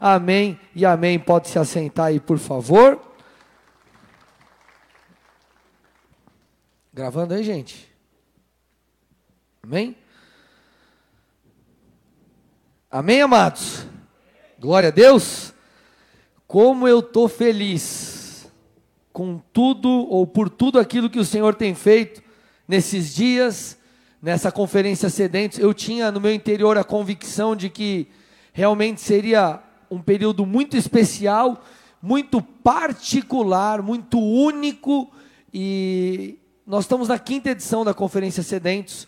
Amém e amém. Pode se assentar aí, por favor. Gravando aí, gente? Amém? Amém, amados? Glória a Deus. Como eu estou feliz com tudo ou por tudo aquilo que o Senhor tem feito nesses dias, nessa conferência Sedentes. Eu tinha no meu interior a convicção de que realmente seria um período muito especial, muito particular, muito único e nós estamos na quinta edição da conferência Sedentos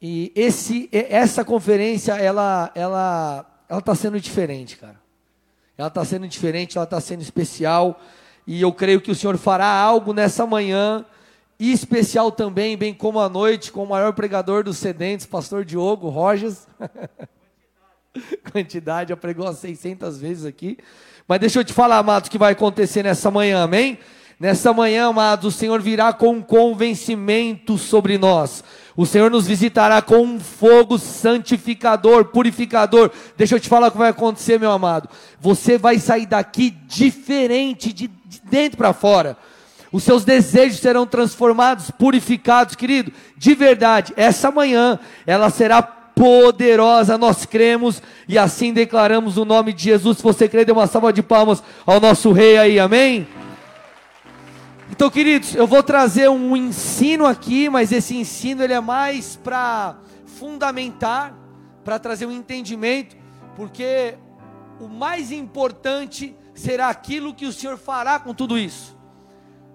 e esse, essa conferência ela, ela, ela está sendo diferente, cara. Ela está sendo diferente, ela está sendo especial e eu creio que o Senhor fará algo nessa manhã e especial também, bem como à noite, com o maior pregador dos Sedentes, Pastor Diogo Rojas. Quantidade, já pregou 600 vezes aqui. Mas deixa eu te falar, amados, o que vai acontecer nessa manhã, amém? Nessa manhã, amados, o Senhor virá com um convencimento sobre nós. O Senhor nos visitará com um fogo santificador, purificador. Deixa eu te falar o que vai acontecer, meu amado. Você vai sair daqui diferente, de, de dentro para fora. Os seus desejos serão transformados, purificados, querido. De verdade, essa manhã ela será poderosa, nós cremos e assim declaramos o nome de Jesus. Se você crê, dê uma salva de palmas ao nosso rei aí, amém? Então, queridos, eu vou trazer um ensino aqui, mas esse ensino ele é mais para fundamentar, para trazer um entendimento, porque o mais importante será aquilo que o Senhor fará com tudo isso.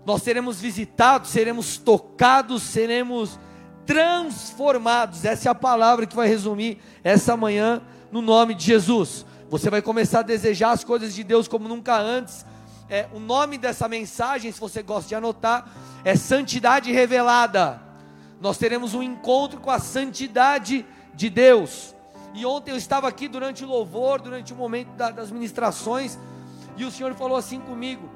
Nós seremos visitados, seremos tocados, seremos transformados. Essa é a palavra que vai resumir essa manhã no nome de Jesus. Você vai começar a desejar as coisas de Deus como nunca antes é, o nome dessa mensagem, se você gosta de anotar, é Santidade Revelada. Nós teremos um encontro com a santidade de Deus. E ontem eu estava aqui durante o louvor, durante o momento da, das ministrações, e o Senhor falou assim comigo.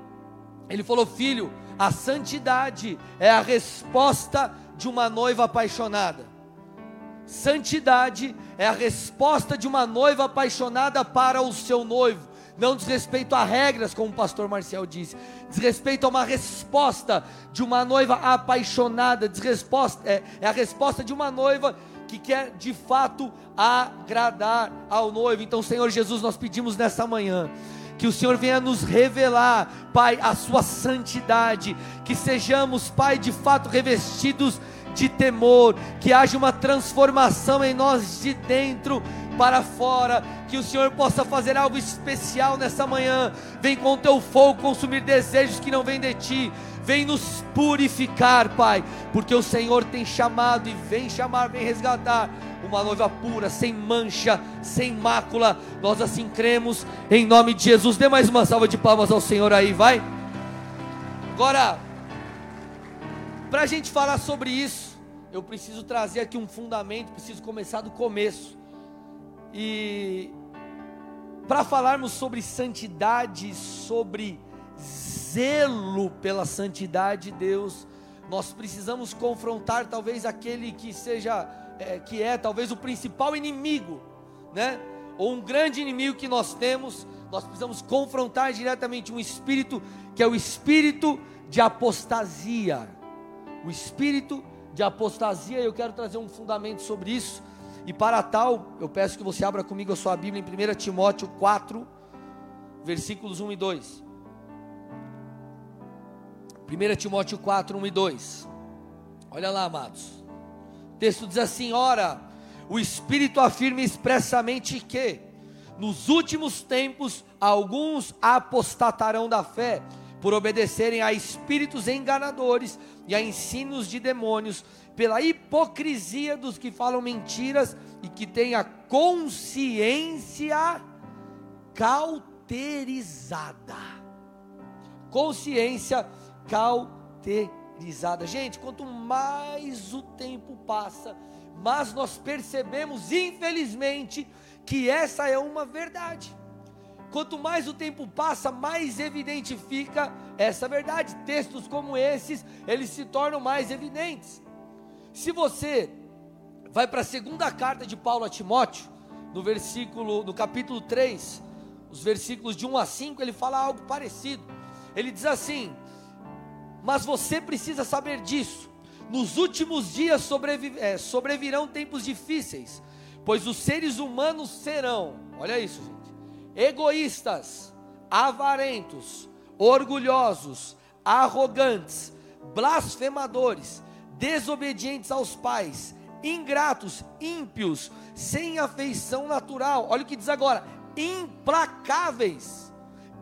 Ele falou: Filho, a santidade é a resposta de uma noiva apaixonada. Santidade é a resposta de uma noiva apaixonada para o seu noivo não diz respeito a regras, como o pastor Marcial disse, diz respeito a uma resposta de uma noiva apaixonada, diz resposta, é, é a resposta de uma noiva que quer de fato agradar ao noivo. Então, Senhor Jesus, nós pedimos nessa manhã que o Senhor venha nos revelar, Pai, a sua santidade, que sejamos, Pai, de fato revestidos de temor, que haja uma transformação em nós de dentro para fora, que o Senhor possa fazer algo especial nessa manhã. Vem com o teu fogo consumir desejos que não vêm de ti. Vem nos purificar, Pai, porque o Senhor tem chamado e vem chamar, vem resgatar uma noiva pura, sem mancha, sem mácula. Nós assim cremos, em nome de Jesus. Dê mais uma salva de palmas ao Senhor aí, vai. Agora, para a gente falar sobre isso, eu preciso trazer aqui um fundamento, preciso começar do começo. E para falarmos sobre santidade, sobre zelo pela santidade de Deus, nós precisamos confrontar talvez aquele que seja, é, que é talvez o principal inimigo, né? Ou um grande inimigo que nós temos, nós precisamos confrontar diretamente um espírito que é o espírito de apostasia. O espírito de apostasia, eu quero trazer um fundamento sobre isso. E para tal, eu peço que você abra comigo a sua Bíblia em 1 Timóteo 4, versículos 1 e 2. 1 Timóteo 4, 1 e 2. Olha lá, amados. O texto diz assim: Ora, o Espírito afirma expressamente que, nos últimos tempos, alguns apostatarão da fé, por obedecerem a espíritos enganadores e a ensinos de demônios, pela hipocrisia dos que falam mentiras e que têm a consciência cauterizada. Consciência cauterizada. Gente, quanto mais o tempo passa, mais nós percebemos, infelizmente, que essa é uma verdade. Quanto mais o tempo passa, mais evidente fica essa verdade. Textos como esses, eles se tornam mais evidentes. Se você vai para a segunda carta de Paulo a Timóteo, no versículo, no capítulo 3, os versículos de 1 a 5, ele fala algo parecido. Ele diz assim: Mas você precisa saber disso. Nos últimos dias é, sobrevirão tempos difíceis, pois os seres humanos serão, olha isso, gente, egoístas, avarentos, orgulhosos, arrogantes, blasfemadores, desobedientes aos pais, ingratos, ímpios, sem afeição natural. Olha o que diz agora: implacáveis,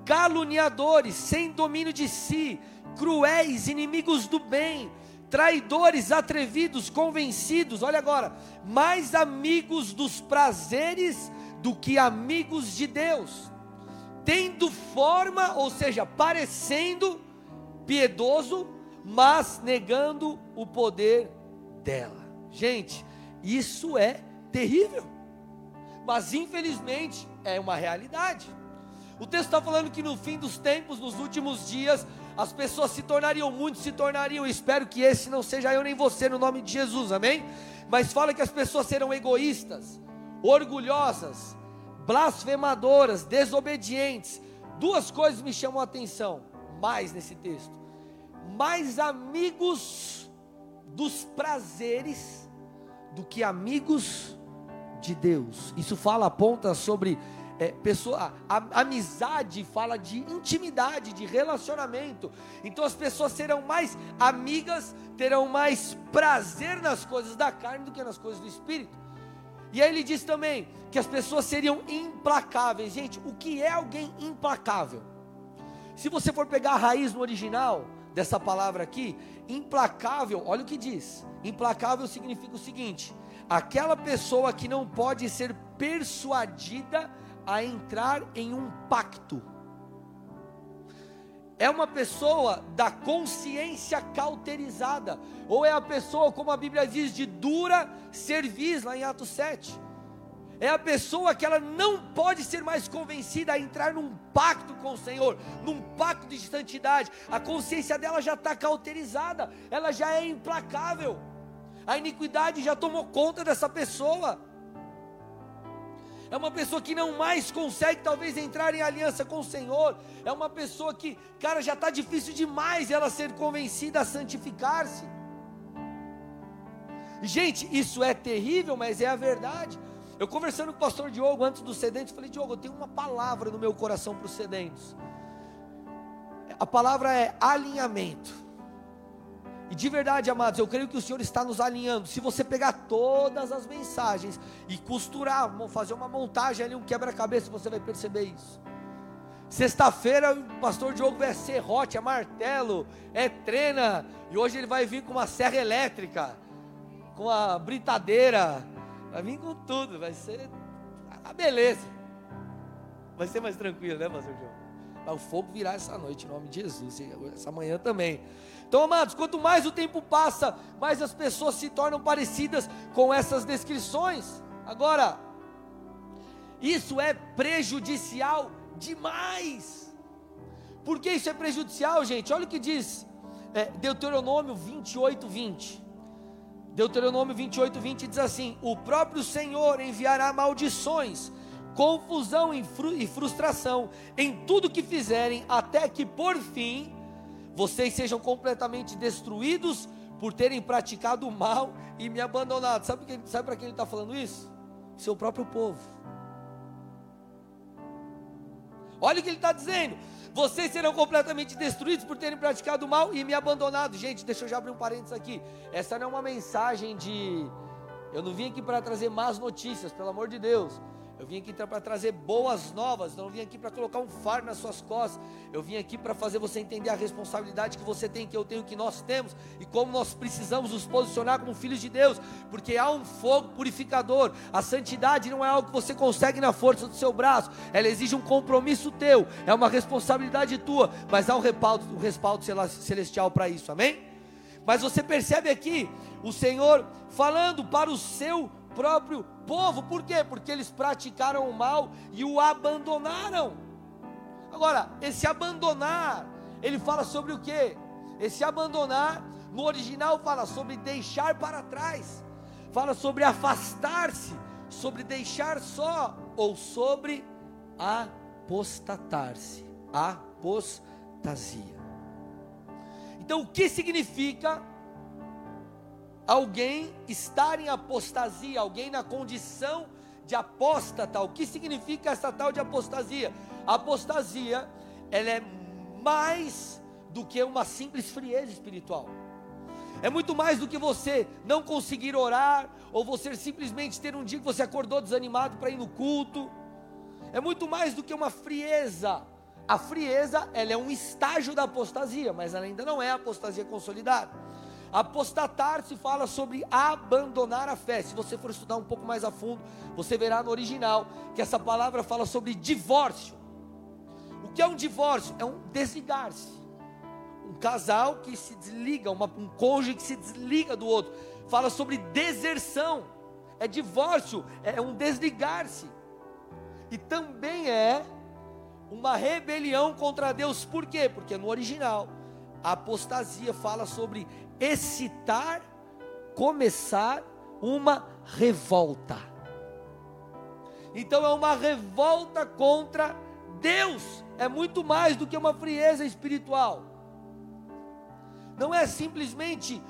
caluniadores, sem domínio de si, cruéis, inimigos do bem, traidores, atrevidos, convencidos. Olha agora, mais amigos dos prazeres do que amigos de Deus, tendo forma, ou seja, parecendo piedoso, mas negando o poder dela. Gente, isso é terrível, mas infelizmente é uma realidade. O texto está falando que no fim dos tempos, nos últimos dias, as pessoas se tornariam, muitos se tornariam, espero que esse não seja eu nem você, no nome de Jesus, amém? Mas fala que as pessoas serão egoístas, orgulhosas, blasfemadoras, desobedientes. Duas coisas me chamam a atenção, mais nesse texto: mais amigos dos prazeres do que amigos de Deus. Isso fala, aponta sobre é, pessoa, a, amizade fala de intimidade, de relacionamento. Então as pessoas serão mais amigas, terão mais prazer nas coisas da carne do que nas coisas do espírito. E aí ele diz também que as pessoas seriam implacáveis. Gente, o que é alguém implacável? Se você for pegar a raiz no original dessa palavra aqui, implacável, olha o que diz. Implacável significa o seguinte: aquela pessoa que não pode ser persuadida a entrar em um pacto. É uma pessoa da consciência cauterizada, ou é a pessoa, como a Bíblia diz, de dura cerviz, lá em Atos 7. É a pessoa que ela não pode ser mais convencida a entrar num pacto com o Senhor, num pacto de santidade. A consciência dela já está cauterizada, ela já é implacável. A iniquidade já tomou conta dessa pessoa é uma pessoa que não mais consegue talvez entrar em aliança com o Senhor, é uma pessoa que, cara, já está difícil demais ela ser convencida a santificar-se. Gente, isso é terrível, mas é a verdade. Eu conversando com o pastor Diogo antes dos sedentes, falei: Diogo, eu tenho uma palavra no meu coração para os sedentes. A palavra é alinhamento. E de verdade, amados, eu creio que o Senhor está nos alinhando. Se você pegar todas as mensagens e costurar, fazer uma montagem ali, um quebra-cabeça, você vai perceber isso. Sexta-feira o pastor Diogo vai ser serrote, é martelo, é trena. E hoje ele vai vir com uma serra elétrica, com a britadeira. Vai vir com tudo, vai ser a beleza. Vai ser mais tranquilo, né, pastor? Vai o fogo virar essa noite, em nome de Jesus, essa manhã também. Então, amados, quanto mais o tempo passa, mais as pessoas se tornam parecidas com essas descrições. Agora, isso é prejudicial demais. Por que isso é prejudicial, gente? Olha o que diz é, Deuteronômio 28, 20. Deuteronômio 28, 20 diz assim: O próprio Senhor enviará maldições, confusão e frustração em tudo que fizerem, até que por fim vocês sejam completamente destruídos por terem praticado o mal e me abandonado. Sabe, sabe para quem ele está falando isso? Seu próprio povo. Olha o que ele está dizendo. Vocês serão completamente destruídos por terem praticado mal e me abandonado. Gente, deixa eu já abrir um parênteses aqui. Essa não é uma mensagem de. Eu não vim aqui para trazer más notícias, pelo amor de Deus. Eu vim aqui para trazer boas novas, não vim aqui para colocar um fardo nas suas costas. Eu vim aqui para fazer você entender a responsabilidade que você tem, que eu tenho, que nós temos e como nós precisamos nos posicionar como filhos de Deus, porque há um fogo purificador. A santidade não é algo que você consegue na força do seu braço, ela exige um compromisso teu, é uma responsabilidade tua, mas há um respaldo, um respaldo celestial para isso, amém? Mas você percebe aqui o Senhor falando para o seu próprio povo, por quê? Porque eles praticaram o mal e o abandonaram. Agora, esse abandonar, ele fala sobre o que? Esse abandonar, no original fala sobre deixar para trás, fala sobre afastar-se, sobre deixar só, ou sobre apostatar-se. Apostasia. Então, o que significa alguém estar em apostasia, alguém na condição de apóstata? O que significa essa tal de apostasia? A apostasia, ela é mais do que uma simples frieza espiritual. É muito mais do que você não conseguir orar, ou você simplesmente ter um dia que você acordou desanimado para ir no culto. É muito mais do que uma frieza. A frieza, ela é um estágio da apostasia, mas ela ainda não é a apostasia consolidada. Apostatar se fala sobre abandonar a fé. Se você for estudar um pouco mais a fundo, você verá no original que essa palavra fala sobre divórcio. O que é um divórcio? É um desligar-se um casal que se desliga, uma, um cônjuge que se desliga do outro. Fala sobre deserção, é divórcio, é um desligar-se. E também é uma rebelião contra Deus. Por quê? Porque no original, a apostasia fala sobre excitar, começar uma revolta. Então é uma revolta contra Deus. É muito mais do que uma frieza espiritual não é simplesmente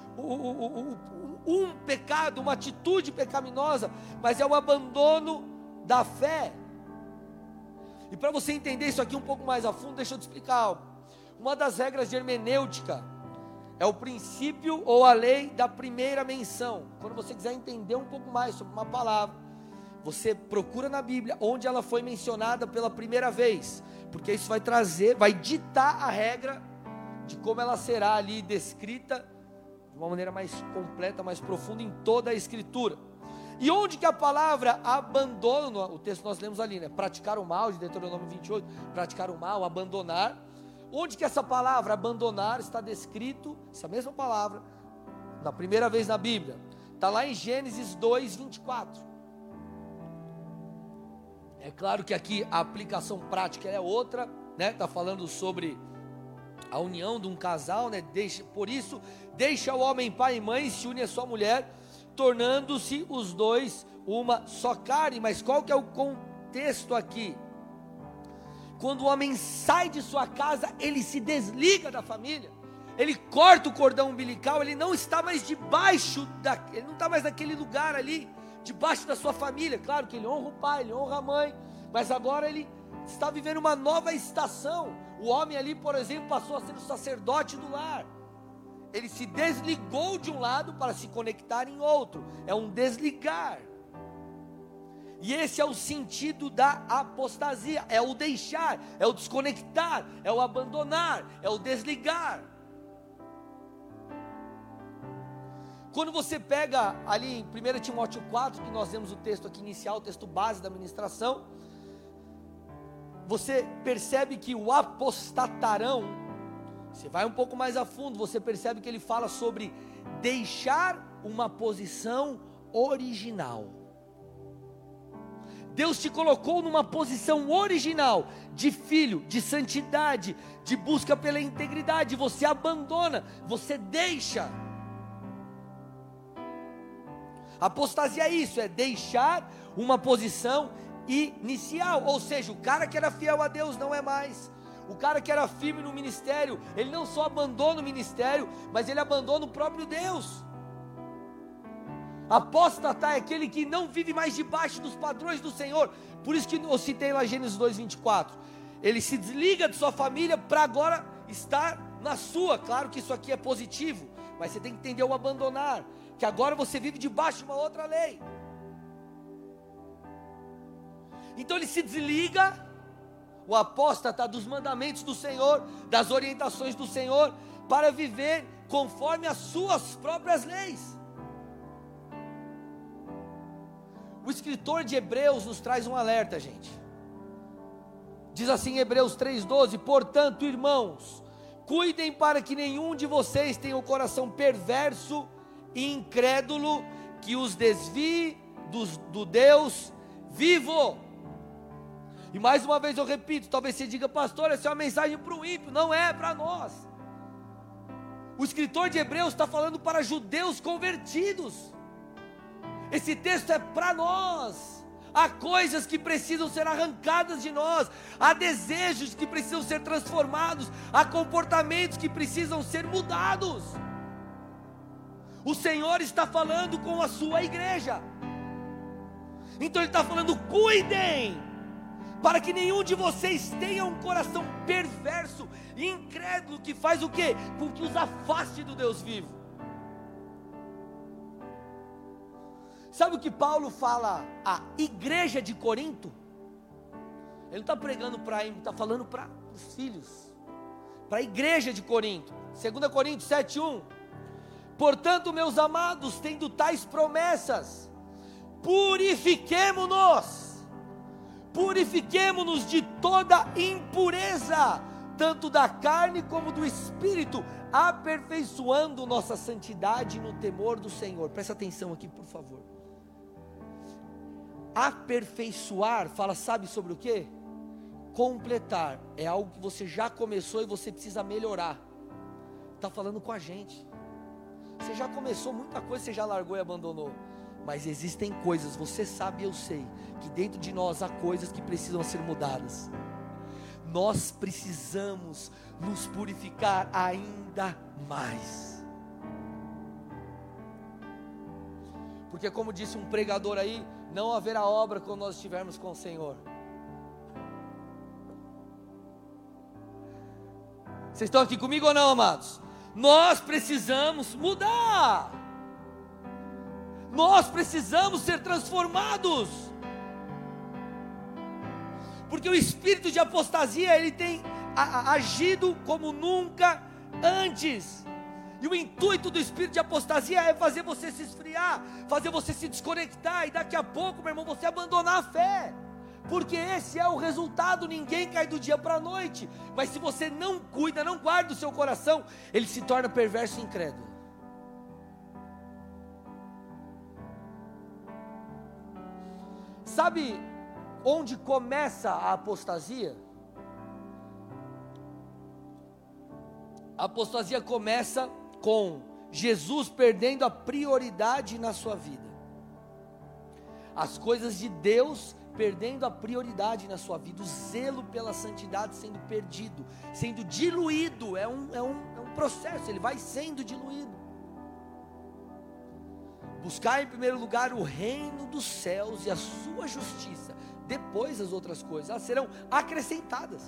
um pecado, uma atitude pecaminosa, mas é o abandono da fé. E para você entender isso aqui um pouco mais a fundo, deixa eu te explicar. Uma das regras de hermenêutica é o princípio ou a lei da primeira menção. Quando você quiser entender um pouco mais sobre uma palavra, você procura na Bíblia onde ela foi mencionada pela primeira vez, porque isso vai trazer, vai ditar a regra de como ela será ali descrita de uma maneira mais completa, mais profunda em toda a Escritura. E onde que a palavra abandono, o texto nós lemos ali, né? Praticar o mal, de Deuteronômio 28, praticar o mal, abandonar. Onde que essa palavra abandonar está descrito, essa mesma palavra, na primeira vez na Bíblia? Está lá em Gênesis 2, 24. É claro que aqui a aplicação prática é outra, né? Está falando sobre a união de um casal, né? Deixa, por isso, deixa o homem pai e mãe, se une a sua mulher, tornando-se os dois uma só carne. Mas qual que é o contexto aqui? Quando o homem sai de sua casa, ele se desliga da família. Ele corta o cordão umbilical, ele não está mais debaixo da, ele não está mais naquele lugar ali, debaixo da sua família. Claro que ele honra o pai, ele honra a mãe, mas agora ele está vivendo uma nova estação. O homem ali, por exemplo, passou a ser o sacerdote do lar. Ele se desligou de um lado para se conectar em outro. É um desligar. E esse é o sentido da apostasia: é o deixar, é o desconectar, é o abandonar, é o desligar. Quando você pega ali em 1 Timóteo 4, que nós vemos o texto aqui inicial, o texto base da ministração, você percebe que o apostatarão, você vai um pouco mais a fundo, você percebe que ele fala sobre deixar uma posição original. Deus te colocou numa posição original de filho, de santidade, de busca pela integridade. Você abandona, você deixa. Apostasia é isso, é deixar uma posição inicial, ou seja, o cara que era fiel a Deus não é mais. O cara que era firme no ministério, ele não só abandona o ministério, mas ele abandona o próprio Deus. Apóstata é aquele que não vive mais debaixo dos padrões do Senhor. Por isso que eu citei lá Gênesis 2:24. Ele se desliga de sua família para agora estar na sua. Claro que isso aqui é positivo, mas você tem que entender o abandonar, que agora você vive debaixo de uma outra lei. Então ele se desliga, o apóstata, dos mandamentos do Senhor, das orientações do Senhor, para viver conforme as suas próprias leis. O escritor de Hebreus nos traz um alerta, gente. Diz assim Hebreus 3,12: Portanto, irmãos, cuidem para que nenhum de vocês tenha o um coração perverso e incrédulo que os desvie do, do Deus vivo. E mais uma vez eu repito, talvez você diga, pastor, essa é uma mensagem para o ímpio, não é para nós. O escritor de Hebreus está falando para judeus convertidos. Esse texto é para nós. há coisas que precisam ser arrancadas de nós, há desejos que precisam ser transformados, há comportamentos que precisam ser mudados. O Senhor está falando com a sua igreja, então Ele está falando: cuidem, para que nenhum de vocês tenha um coração perverso incrédulo que faz o quê? Com que os afaste do Deus vivo. Sabe o que Paulo fala à igreja de Corinto? Ele não está pregando para ele, está falando para os filhos, para a igreja de Corinto. 2 Coríntios 7,1. Portanto, meus amados, tendo tais promessas, purifiquemo-nos, purifiquemo-nos de toda impureza, tanto da carne como do espírito, aperfeiçoando nossa santidade no temor do Senhor. Presta atenção aqui, por favor. Aperfeiçoar fala, sabe sobre o que? Completar. É algo que você já começou e você precisa melhorar. Está falando com a gente. Você já começou muita coisa, você já largou e abandonou. Mas existem coisas, você sabe e eu sei, que dentro de nós há coisas que precisam ser mudadas. Nós precisamos nos purificar ainda mais. Porque, como disse um pregador aí, não haverá obra quando nós estivermos com o Senhor. Vocês estão aqui comigo ou não, amados? Nós precisamos mudar. Nós precisamos ser transformados. Porque o espírito de apostasia, ele tem agido como nunca antes. E o intuito do espírito de apostasia é fazer você se esfriar, fazer você se desconectar, e daqui a pouco, meu irmão, você abandonar a fé. Porque esse é o resultado, ninguém cai do dia para a noite. Mas se você não cuida, não guarda o seu coração, ele se torna perverso e incrédulo. Sabe onde começa a apostasia? A apostasia começa com Jesus perdendo a prioridade na sua vida. As coisas de Deus perdendo a prioridade na sua vida, o zelo pela santidade sendo perdido, sendo diluído, é um, é um, é um processo, ele vai sendo diluído. Buscar em primeiro lugar o reino dos céus e a sua justiça, depois as outras coisas, elas serão acrescentadas.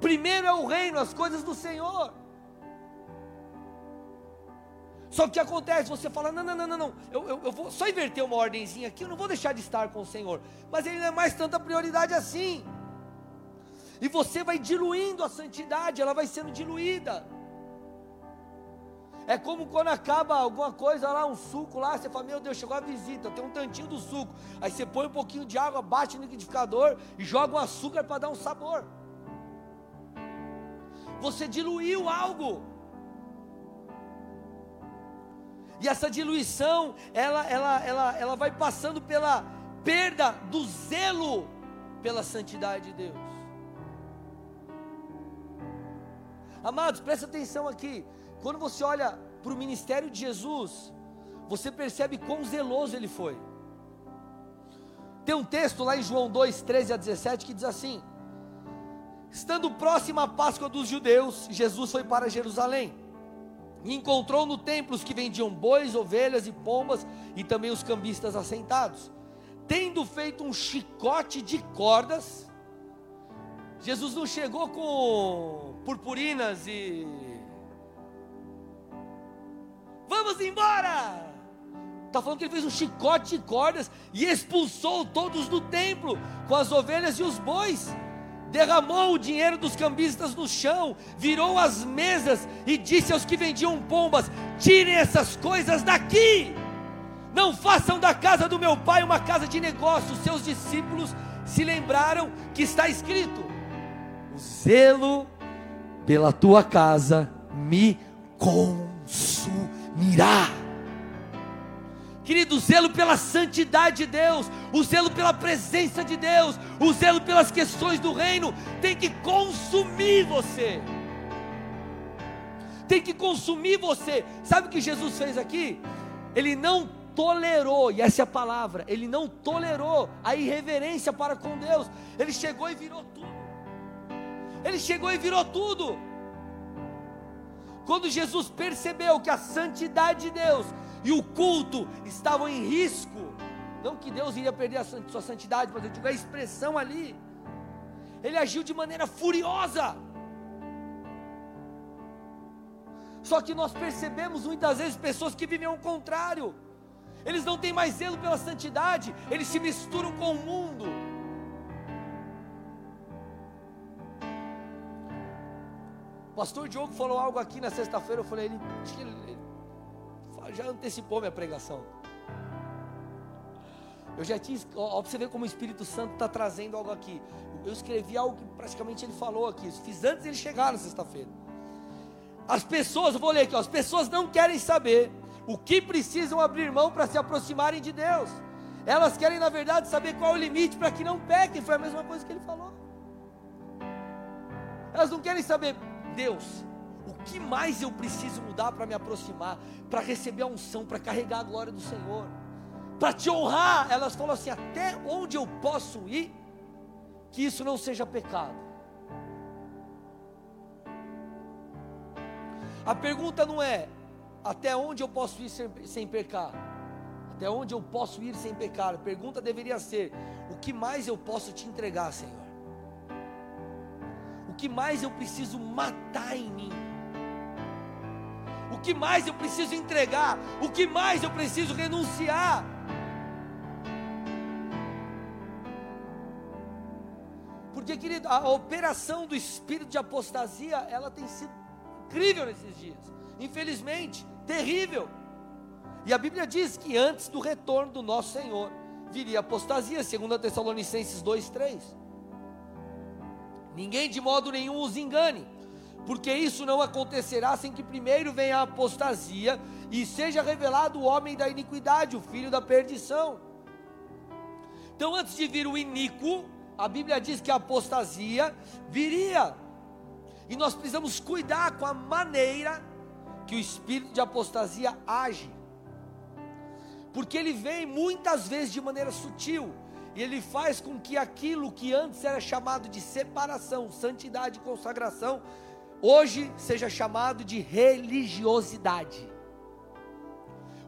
Primeiro é o reino, as coisas do Senhor. Só que o que acontece? Você fala, não, não, não, não, não. Eu, eu, eu vou só inverter uma ordemzinha aqui, eu não vou deixar de estar com o Senhor. Mas ele não é mais tanta prioridade assim. E você vai diluindo a santidade, ela vai sendo diluída. É como quando acaba alguma coisa lá, um suco lá, você fala, meu Deus, chegou a visita, tem um tantinho do suco. Aí você põe um pouquinho de água, bate no liquidificador e joga um açúcar para dar um sabor. Você diluiu algo. E essa diluição, ela, ela, ela, ela vai passando pela perda do zelo pela santidade de Deus. Amados, presta atenção aqui. Quando você olha para o ministério de Jesus, você percebe quão zeloso ele foi. Tem um texto lá em João 2, 13 a 17 que diz assim: Estando próxima a Páscoa dos judeus, Jesus foi para Jerusalém e encontrou no templo os que vendiam bois, ovelhas e pombas, e também os cambistas assentados. Tendo feito um chicote de cordas, Jesus não chegou com purpurinas e. Vamos embora! Está falando que ele fez um chicote de cordas e expulsou todos do templo, com as ovelhas e os bois derramou o dinheiro dos cambistas no chão, virou as mesas e disse aos que vendiam pombas: tirem essas coisas daqui, não façam da casa do meu pai uma casa de negócios. Seus discípulos se lembraram que está escrito: o zelo pela tua casa me consumirá. Querido, o zelo pela santidade de Deus, o zelo pela presença de Deus, o zelo pelas questões do reino, tem que consumir você. Tem que consumir você. Sabe o que Jesus fez aqui? Ele não tolerou, e essa é a palavra, ele não tolerou a irreverência para com Deus. Ele chegou e virou tudo. Ele chegou e virou tudo. Quando Jesus percebeu que a santidade de Deus e o culto estavam em risco, não que Deus iria perder a sua santidade, mas eu digo a expressão ali, ele agiu de maneira furiosa. Só que nós percebemos muitas vezes pessoas que vivem ao contrário. Eles não têm mais zelo pela santidade, eles se misturam com o mundo. O pastor Diogo falou algo aqui na sexta-feira, eu falei, ele, ele, já antecipou minha pregação. Eu já tinha, ó, pra você ver como o Espírito Santo está trazendo algo aqui. Eu escrevi algo que praticamente ele falou aqui. Fiz antes ele chegar na sexta-feira. As pessoas, vou ler aqui, ó, as pessoas não querem saber o que precisam abrir mão para se aproximarem de Deus. Elas querem, na verdade, saber qual é o limite para que não pequem. Foi a mesma coisa que ele falou. Elas não querem saber, Deus, o que mais eu preciso mudar para me aproximar, para receber a unção, para carregar a glória do Senhor, para te honrar. Elas falam assim: até onde eu posso ir, que isso não seja pecado. A pergunta não é até onde eu posso ir sem, sem pecar? Até onde eu posso ir sem pecar? A pergunta deveria ser: o que mais eu posso te entregar, Senhor? O que mais eu preciso matar em mim? O que mais eu preciso entregar? O que mais eu preciso renunciar? Porque, querido, a operação do espírito de apostasia, ela tem sido incrível nesses dias. Infelizmente, terrível. E a Bíblia diz que antes do retorno do nosso Senhor viria apostasia, segundo a Tessalonicenses 2:3. Ninguém de modo nenhum os engane, porque isso não acontecerá sem que primeiro venha a apostasia e seja revelado o homem da iniquidade, o filho da perdição. Então, antes de vir o iníquo, a Bíblia diz que a apostasia viria. E nós precisamos cuidar com a maneira que o espírito de apostasia age. Porque ele vem muitas vezes de maneira sutil, e ele faz com que aquilo que antes era chamado de separação, santidade e consagração, hoje seja chamado de religiosidade.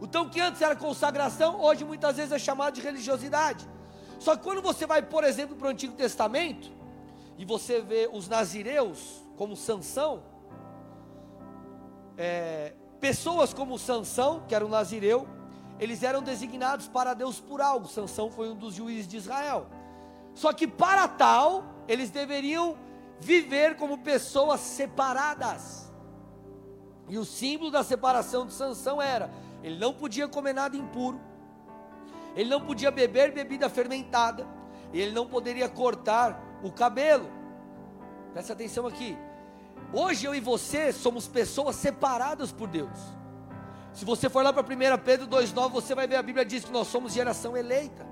Então, que antes era consagração, hoje muitas vezes é chamado de religiosidade. Só que quando você vai, por exemplo, para o Antigo Testamento, e você vê os nazireus, como Sansão, é, pessoas como Sansão, que era um nazireu, eles eram designados para Deus por algo. Sansão foi um dos juízes de Israel. Só que para tal, eles deveriam viver como pessoas separadas. E o símbolo da separação de Sansão era: ele não podia comer nada impuro, ele não podia beber bebida fermentada, ele não poderia cortar o cabelo. Presta atenção aqui. Hoje eu e você somos pessoas separadas por Deus. Se você for lá para 1 Pedro 2,9, você vai ver a Bíblia diz que nós somos geração eleita.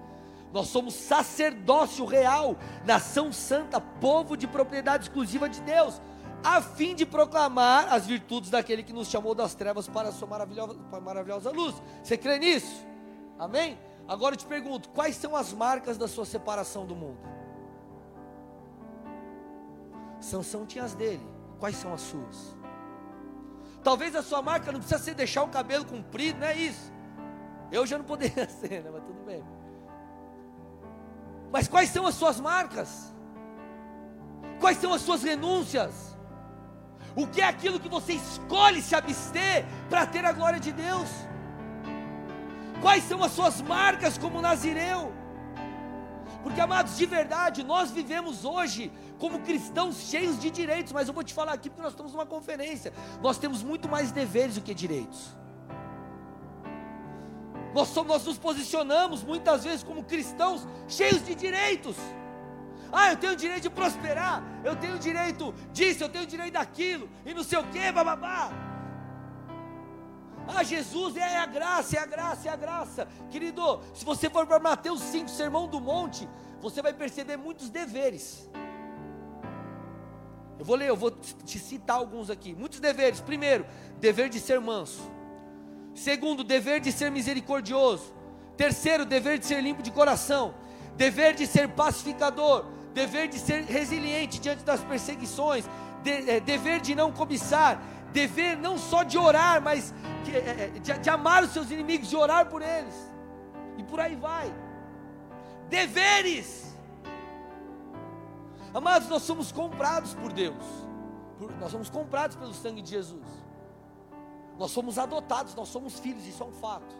Nós somos sacerdócio real, nação santa, povo de propriedade exclusiva de Deus, a fim de proclamar as virtudes daquele que nos chamou das trevas para a sua maravilhosa, maravilhosa luz. Você crê nisso? Amém? Agora eu te pergunto: quais são as marcas da sua separação do mundo? Sansão tinha as dele. Quais são as suas? Talvez a sua marca não precisa ser deixar o cabelo comprido, não é isso. Eu já não poderia ser, né? mas tudo bem. Mas quais são as suas marcas? Quais são as suas renúncias? O que é aquilo que você escolhe se abster para ter a glória de Deus? Quais são as suas marcas como Nazireu? Porque, amados, de verdade, nós vivemos hoje como cristãos cheios de direitos, mas eu vou te falar aqui porque nós estamos numa conferência. Nós temos muito mais deveres do que direitos. Nós, somos, nós nos posicionamos muitas vezes como cristãos cheios de direitos. Ah, eu tenho o direito de prosperar, eu tenho o direito disso, eu tenho o direito daquilo, e não sei o que, bababá. Ah, Jesus é a graça, é a graça, é a graça. Querido, se você for para Mateus 5, Sermão do Monte, você vai perceber muitos deveres. Eu vou ler, eu vou te citar alguns aqui. Muitos deveres. Primeiro, dever de ser manso. Segundo, dever de ser misericordioso. Terceiro, dever de ser limpo de coração. Dever de ser pacificador. Dever de ser resiliente diante das perseguições. De, é, dever de não cobiçar. Dever não só de orar, mas de, é, de, de amar os seus inimigos, de orar por eles. E por aí vai. Deveres. Amados, nós somos comprados por Deus. Nós somos comprados pelo sangue de Jesus. Nós somos adotados, nós somos filhos, isso é um fato.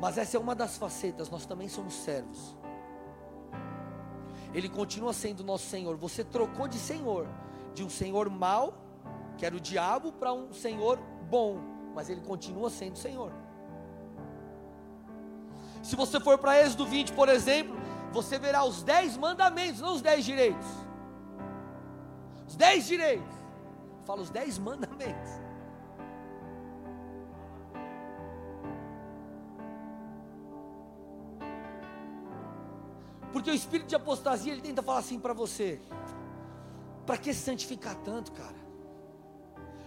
Mas essa é uma das facetas, nós também somos servos. Ele continua sendo nosso Senhor. Você trocou de Senhor, de um Senhor mau, que era o diabo, para um Senhor bom, mas ele continua sendo Senhor. Se você for para Êxodo 20, por exemplo, você verá os dez mandamentos, não os dez direitos. Os dez direitos. Fala os dez mandamentos. Porque o espírito de apostasia ele tenta falar assim para você: para que se santificar tanto, cara?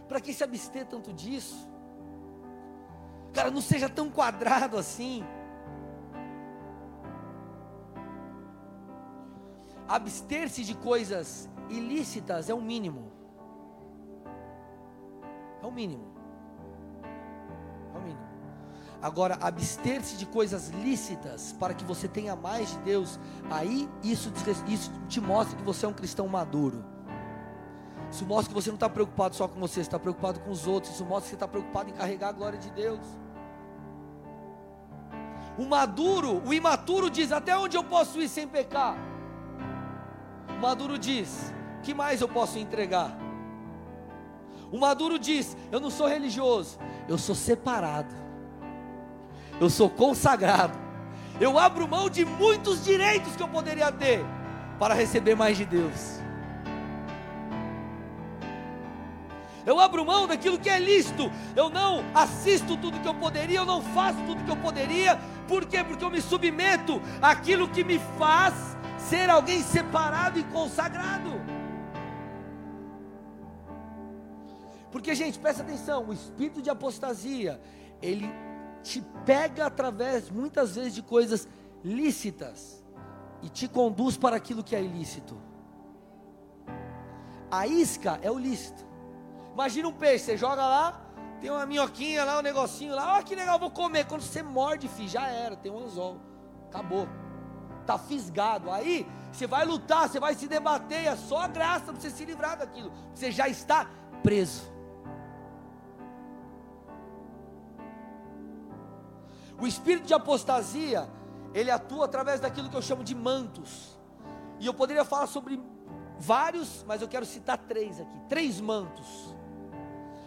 Para que se abster tanto disso? Cara, não seja tão quadrado assim. abster-se de coisas ilícitas é o mínimo. É o mínimo. O. Agora, abster-se de coisas lícitas para que você tenha mais de Deus, aí isso, isso te mostra que você é um cristão maduro. Isso mostra que você não está preocupado só com você, você está preocupado com os outros. Isso mostra que você está preocupado em carregar a glória de Deus. O maduro, o imaturo diz: Até onde eu posso ir sem pecar? maduro diz: que mais eu posso entregar? O maduro diz: eu não sou religioso, eu sou separado, eu sou consagrado, eu abro mão de muitos direitos que eu poderia ter para receber mais de Deus. Eu abro mão daquilo que é lícito. Eu não assisto tudo que eu poderia, eu não faço tudo que eu poderia. Por quê? Porque eu me submeto àquilo que me faz ser alguém separado e consagrado. Porque, gente, presta atenção: o espírito de apostasia, ele te pega através, muitas vezes, de coisas lícitas e te conduz para aquilo que é ilícito. A isca é o lícito. Imagina um peixe, você joga lá, tem uma minhoquinha lá, um negocinho lá, olha que legal, vou comer. Quando você morde, filho, já era, tem um anzol, acabou está fisgado. Aí você vai lutar, você vai se debater, é só graça para você se livrar daquilo. Você já está preso. O espírito de apostasia, ele atua através daquilo que eu chamo de mantos. E eu poderia falar sobre vários, mas eu quero citar três aqui: três mantos.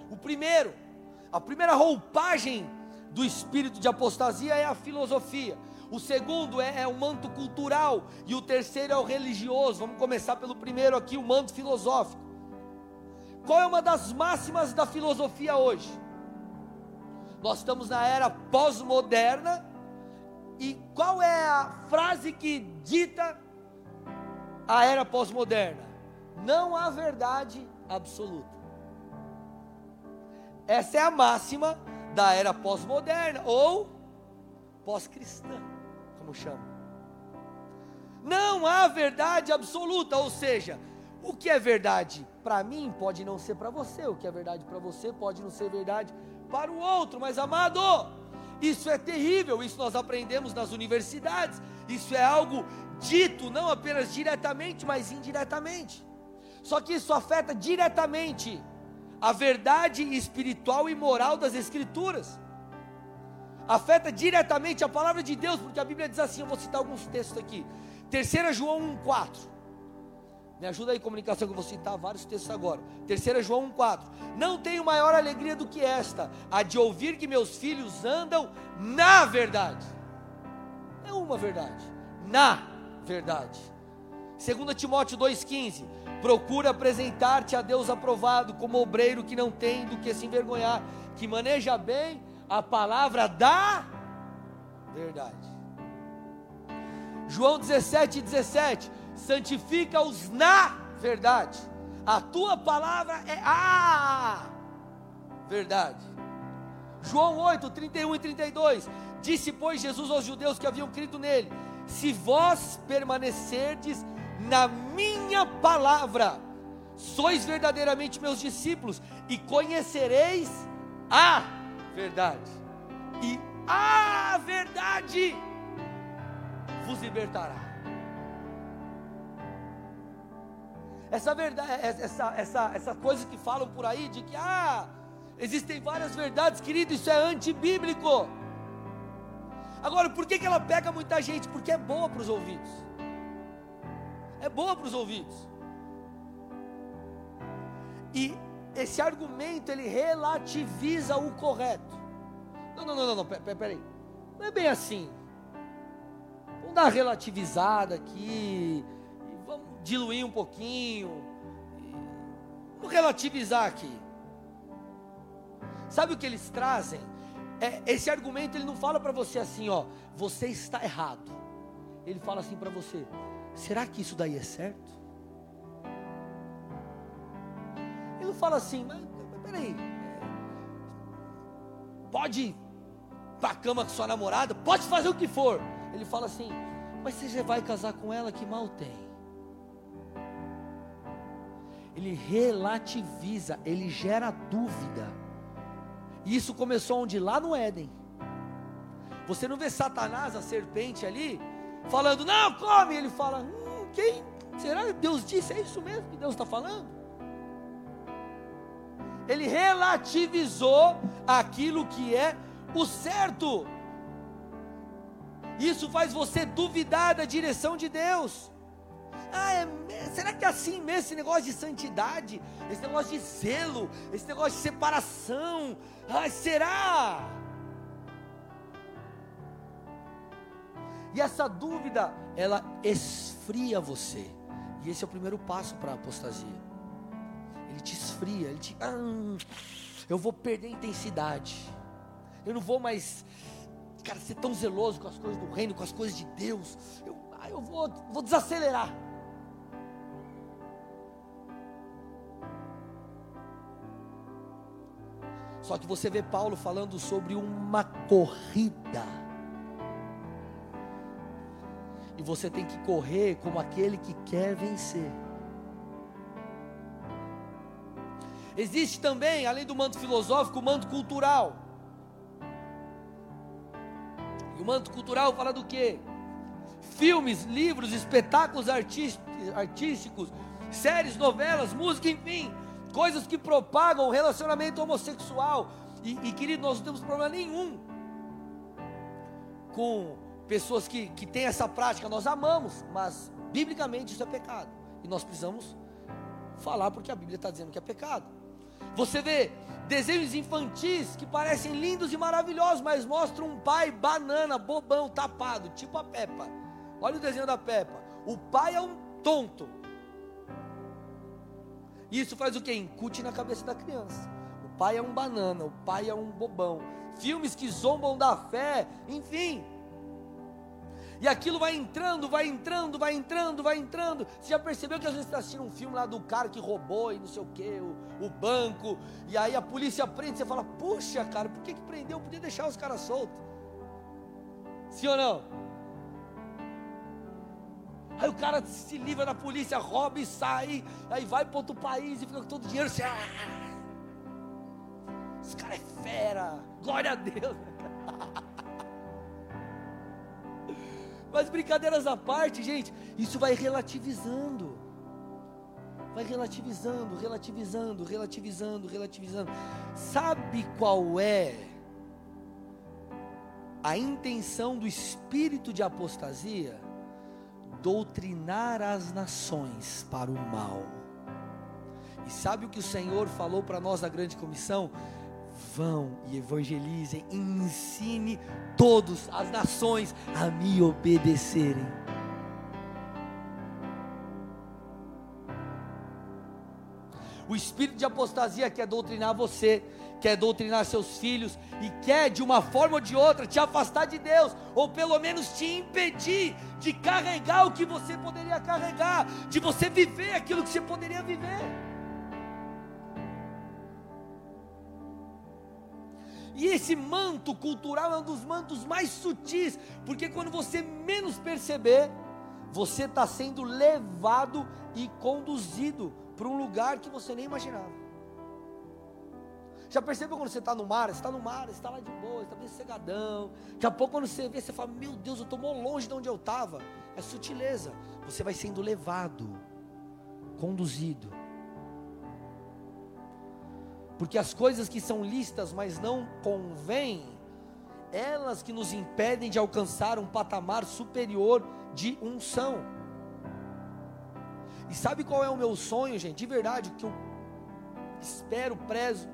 O primeiro, a primeira roupagem do espírito de apostasia é a filosofia. O segundo é, é o manto cultural. E o terceiro é o religioso. Vamos começar pelo primeiro aqui, o manto filosófico. Qual é uma das máximas da filosofia hoje? Nós estamos na era pós-moderna. E qual é a frase que dita a era pós-moderna? Não há verdade absoluta. Essa é a máxima da era pós-moderna ou pós-cristã como chama. Não há verdade absoluta, ou seja, o que é verdade para mim pode não ser para você, o que é verdade para você pode não ser verdade para o outro, mas amado, isso é terrível, isso nós aprendemos nas universidades, isso é algo dito não apenas diretamente, mas indiretamente. Só que isso afeta diretamente a verdade espiritual e moral das Escrituras afeta diretamente a palavra de Deus, porque a Bíblia diz assim, eu vou citar alguns textos aqui. 3 João 1,4. Me ajuda aí, comunicação, que eu vou citar vários textos agora. 3 João 1,4. Não tenho maior alegria do que esta, a de ouvir que meus filhos andam na verdade. É uma verdade. Na verdade. 2 Timóteo 2,15. Procura apresentar-te a Deus aprovado, como obreiro que não tem do que se envergonhar, que maneja bem a palavra da verdade. João 17, 17: santifica-os na verdade. A tua palavra é a verdade. João 8, 31 e 32. Disse, pois, Jesus aos judeus que haviam crido nele: Se vós permanecerdes na minha palavra, sois verdadeiramente meus discípulos e conhecereis a verdade. E a verdade vos libertará. Essa verdade, essa, essa, essa coisa que falam por aí de que ah, existem várias verdades, querido, isso é antibíblico. Agora, por que, que ela pega muita gente? Porque é boa para os ouvidos. É boa para os ouvidos. E esse argumento ele relativiza o correto. Não, não, não, não, não peraí. Não é bem assim. Vamos dar uma relativizada aqui. Diluir um pouquinho. Vamos relativizar aqui. Sabe o que eles trazem? É, esse argumento ele não fala para você assim, ó, você está errado. Ele fala assim para você: será que isso daí é certo? Ele não fala assim, mas peraí, pode para a cama com sua namorada, pode fazer o que for. Ele fala assim: Mas você já vai casar com ela que mal tem. Ele relativiza, ele gera dúvida. E isso começou onde? Lá no Éden. Você não vê Satanás, a serpente ali, falando, não, come. Ele fala, hum, quem? Será que Deus disse? É isso mesmo que Deus está falando? Ele relativizou aquilo que é o certo. Isso faz você duvidar da direção de Deus. Ah, é, será que é assim mesmo esse negócio de santidade, esse negócio de zelo, esse negócio de separação? Ah, será? E essa dúvida, ela esfria você. E esse é o primeiro passo para a apostasia. Ele te esfria, ele te. Ah, eu vou perder intensidade. Eu não vou mais, cara, ser tão zeloso com as coisas do reino, com as coisas de Deus. Eu, ah, eu vou, vou desacelerar. Só que você vê Paulo falando sobre uma corrida. E você tem que correr como aquele que quer vencer. Existe também, além do manto filosófico, o manto cultural. E o manto cultural fala do quê? Filmes, livros, espetáculos artísticos, séries, novelas, música, enfim, coisas que propagam o relacionamento homossexual. E, e querido, nós não temos problema nenhum com pessoas que, que têm essa prática, nós amamos, mas biblicamente isso é pecado. E nós precisamos falar porque a Bíblia está dizendo que é pecado. Você vê desenhos infantis que parecem lindos e maravilhosos, mas mostram um pai banana, bobão, tapado, tipo a Peppa. Olha o desenho da Peppa. O pai é um tonto. E isso faz o que? Incute na cabeça da criança. O pai é um banana, o pai é um bobão. Filmes que zombam da fé, enfim. E aquilo vai entrando, vai entrando, vai entrando, vai entrando. Você já percebeu que às vezes está assistindo um filme lá do cara que roubou e não sei o que, o, o, banco, e aí a polícia prende, você fala, puxa cara, por que, que prendeu? Podia deixar os caras soltos. Sim ou não? Aí o cara se livra da polícia, rouba e sai, aí vai para outro país e fica com todo o dinheiro. Você, ah, esse cara é fera, glória a Deus. Mas brincadeiras à parte, gente, isso vai relativizando. Vai relativizando, relativizando, relativizando, relativizando. Sabe qual é a intenção do espírito de apostasia? Doutrinar as nações para o mal. E sabe o que o Senhor falou para nós na grande comissão? vão e evangelizem, e ensine todas as nações a me obedecerem. O espírito de apostasia quer doutrinar você, quer doutrinar seus filhos e quer de uma forma ou de outra te afastar de Deus, ou pelo menos te impedir de carregar o que você poderia carregar, de você viver aquilo que você poderia viver. E esse manto cultural é um dos mantos mais sutis, porque quando você menos perceber, você está sendo levado e conduzido para um lugar que você nem imaginava. Já percebeu quando você está no mar? Você está no mar, você está lá de boa, está bem cegadão. Daqui a pouco, quando você vê, você fala: Meu Deus, eu estou longe de onde eu estava. É sutileza. Você vai sendo levado, conduzido. Porque as coisas que são listas, mas não convêm, elas que nos impedem de alcançar um patamar superior de unção. E sabe qual é o meu sonho, gente? De verdade, que eu espero, prezo,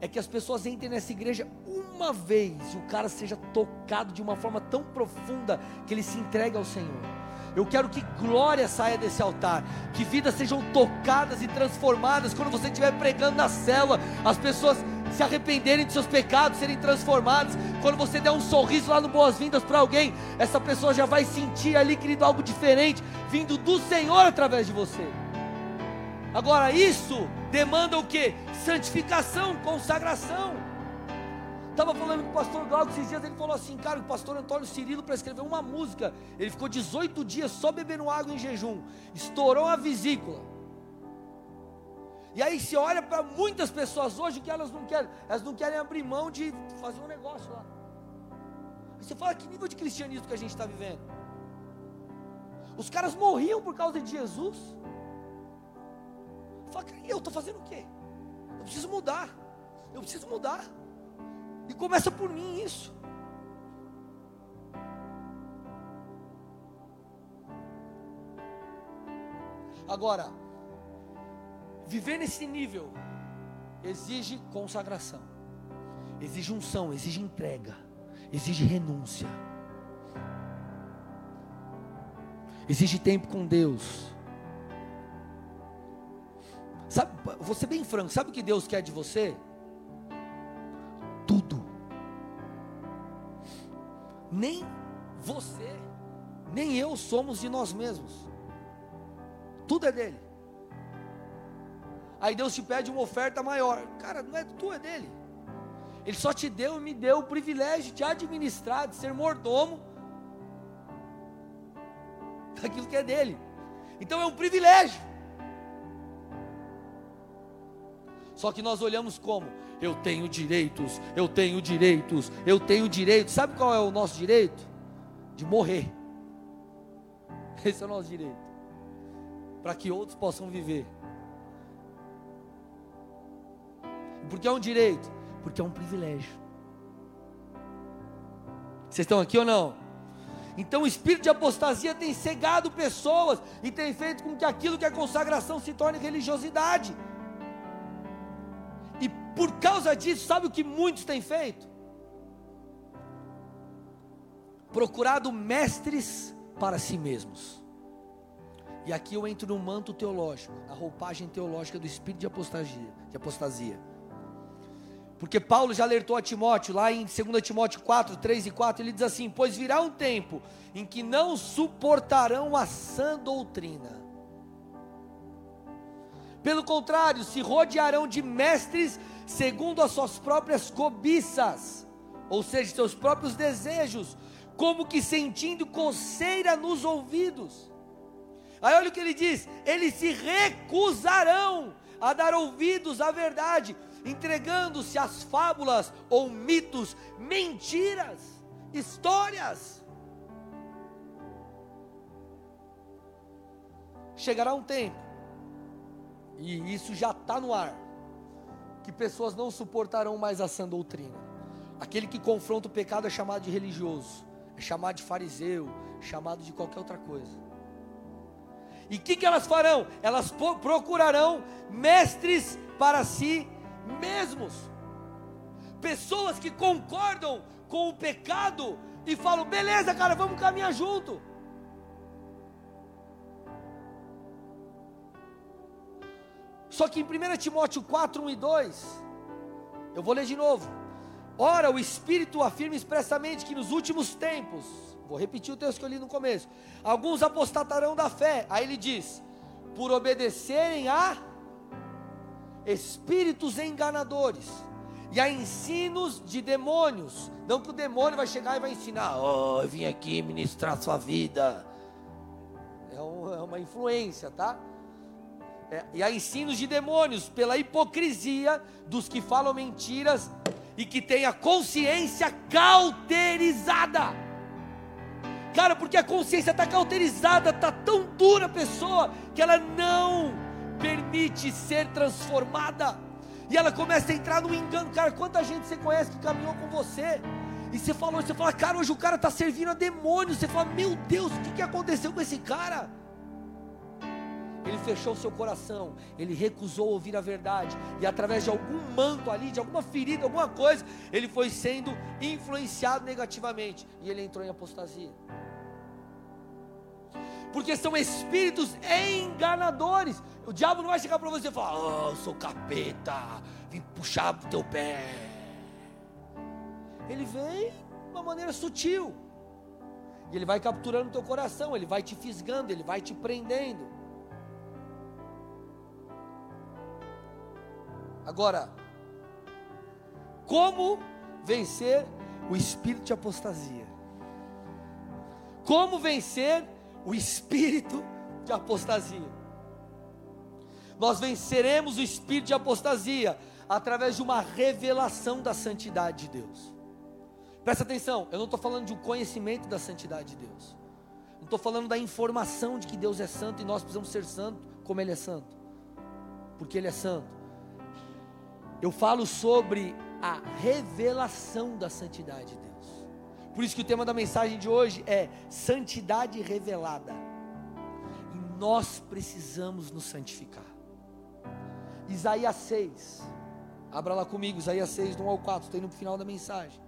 é que as pessoas entrem nessa igreja uma vez e o cara seja tocado de uma forma tão profunda que ele se entregue ao Senhor. Eu quero que glória saia desse altar, que vidas sejam tocadas e transformadas quando você estiver pregando na cela, as pessoas se arrependerem de seus pecados, serem transformadas. Quando você der um sorriso lá no Boas-Vindas para alguém, essa pessoa já vai sentir ali, querido, algo diferente, vindo do Senhor através de você. Agora, isso demanda o que? Santificação, consagração. Estava falando com o pastor Glauco esses dias, ele falou assim, cara, o pastor Antônio Cirilo para escrever uma música, ele ficou 18 dias só bebendo água em jejum, estourou a vesícula. E aí se olha para muitas pessoas hoje que elas não querem, elas não querem abrir mão de fazer um negócio lá. Aí você fala que nível de cristianismo que a gente está vivendo? Os caras morriam por causa de Jesus. Fala, eu estou fazendo o quê? Eu preciso mudar. Eu preciso mudar. E começa por mim isso. Agora, viver nesse nível exige consagração, exige unção, exige entrega, exige renúncia, exige tempo com Deus. Sabe, vou ser bem franco, sabe o que Deus quer de você? tudo. Nem você, nem eu somos de nós mesmos. Tudo é dele. Aí Deus te pede uma oferta maior. Cara, não é tua, é dele. Ele só te deu e me deu o privilégio de administrar, de ser mordomo daquilo que é dele. Então é um privilégio. Só que nós olhamos como? Eu tenho direitos, eu tenho direitos, eu tenho direitos. Sabe qual é o nosso direito? De morrer. Esse é o nosso direito. Para que outros possam viver. Porque é um direito? Porque é um privilégio. Vocês estão aqui ou não? Então o espírito de apostasia tem cegado pessoas e tem feito com que aquilo que é consagração se torne religiosidade. Por causa disso, sabe o que muitos têm feito? Procurado mestres para si mesmos. E aqui eu entro no manto teológico, a roupagem teológica do espírito de apostasia, de apostasia. Porque Paulo já alertou a Timóteo, lá em 2 Timóteo 4, 3 e 4, ele diz assim: Pois virá um tempo em que não suportarão a sã doutrina pelo contrário, se rodearão de mestres segundo as suas próprias cobiças, ou seja, seus próprios desejos, como que sentindo coceira nos ouvidos. Aí olha o que ele diz: eles se recusarão a dar ouvidos à verdade, entregando-se às fábulas ou mitos, mentiras, histórias. Chegará um tempo e isso já está no ar, que pessoas não suportarão mais a sã doutrina. Aquele que confronta o pecado é chamado de religioso, é chamado de fariseu, chamado de qualquer outra coisa. E o que, que elas farão? Elas procurarão mestres para si mesmos, pessoas que concordam com o pecado e falam: beleza, cara, vamos caminhar junto. Só que em 1 Timóteo 4, 1 e 2, eu vou ler de novo. Ora, o Espírito afirma expressamente que nos últimos tempos, vou repetir o texto que eu li no começo, alguns apostatarão da fé. Aí ele diz: por obedecerem a espíritos enganadores e a ensinos de demônios. Não que o demônio vai chegar e vai ensinar, oh, eu vim aqui ministrar sua vida. É, é uma influência, tá? É, e a ensinos de demônios, pela hipocrisia dos que falam mentiras e que têm a consciência cauterizada. Cara, porque a consciência está cauterizada, está tão dura a pessoa, que ela não permite ser transformada. E ela começa a entrar no engano. Cara, quanta gente você conhece que caminhou com você? E você falou, você fala, cara, hoje o cara está servindo a demônios. Você fala, meu Deus, o que, que aconteceu com esse cara? Ele fechou seu coração, ele recusou ouvir a verdade, e através de algum manto ali, de alguma ferida, alguma coisa, ele foi sendo influenciado negativamente, e ele entrou em apostasia. Porque são espíritos enganadores. O diabo não vai chegar para você e falar: Oh, eu sou capeta, vim puxar o teu pé. Ele vem de uma maneira sutil. E ele vai capturando o teu coração, ele vai te fisgando, ele vai te prendendo. Agora, como vencer o espírito de apostasia? Como vencer o espírito de apostasia? Nós venceremos o espírito de apostasia através de uma revelação da santidade de Deus. Presta atenção, eu não estou falando de um conhecimento da santidade de Deus. Não estou falando da informação de que Deus é santo e nós precisamos ser santo como Ele é santo. Porque Ele é santo. Eu falo sobre a revelação da santidade de Deus. Por isso que o tema da mensagem de hoje é santidade revelada. E nós precisamos nos santificar. Isaías 6. Abra lá comigo, Isaías 6, do 1 ao 4, tem no final da mensagem.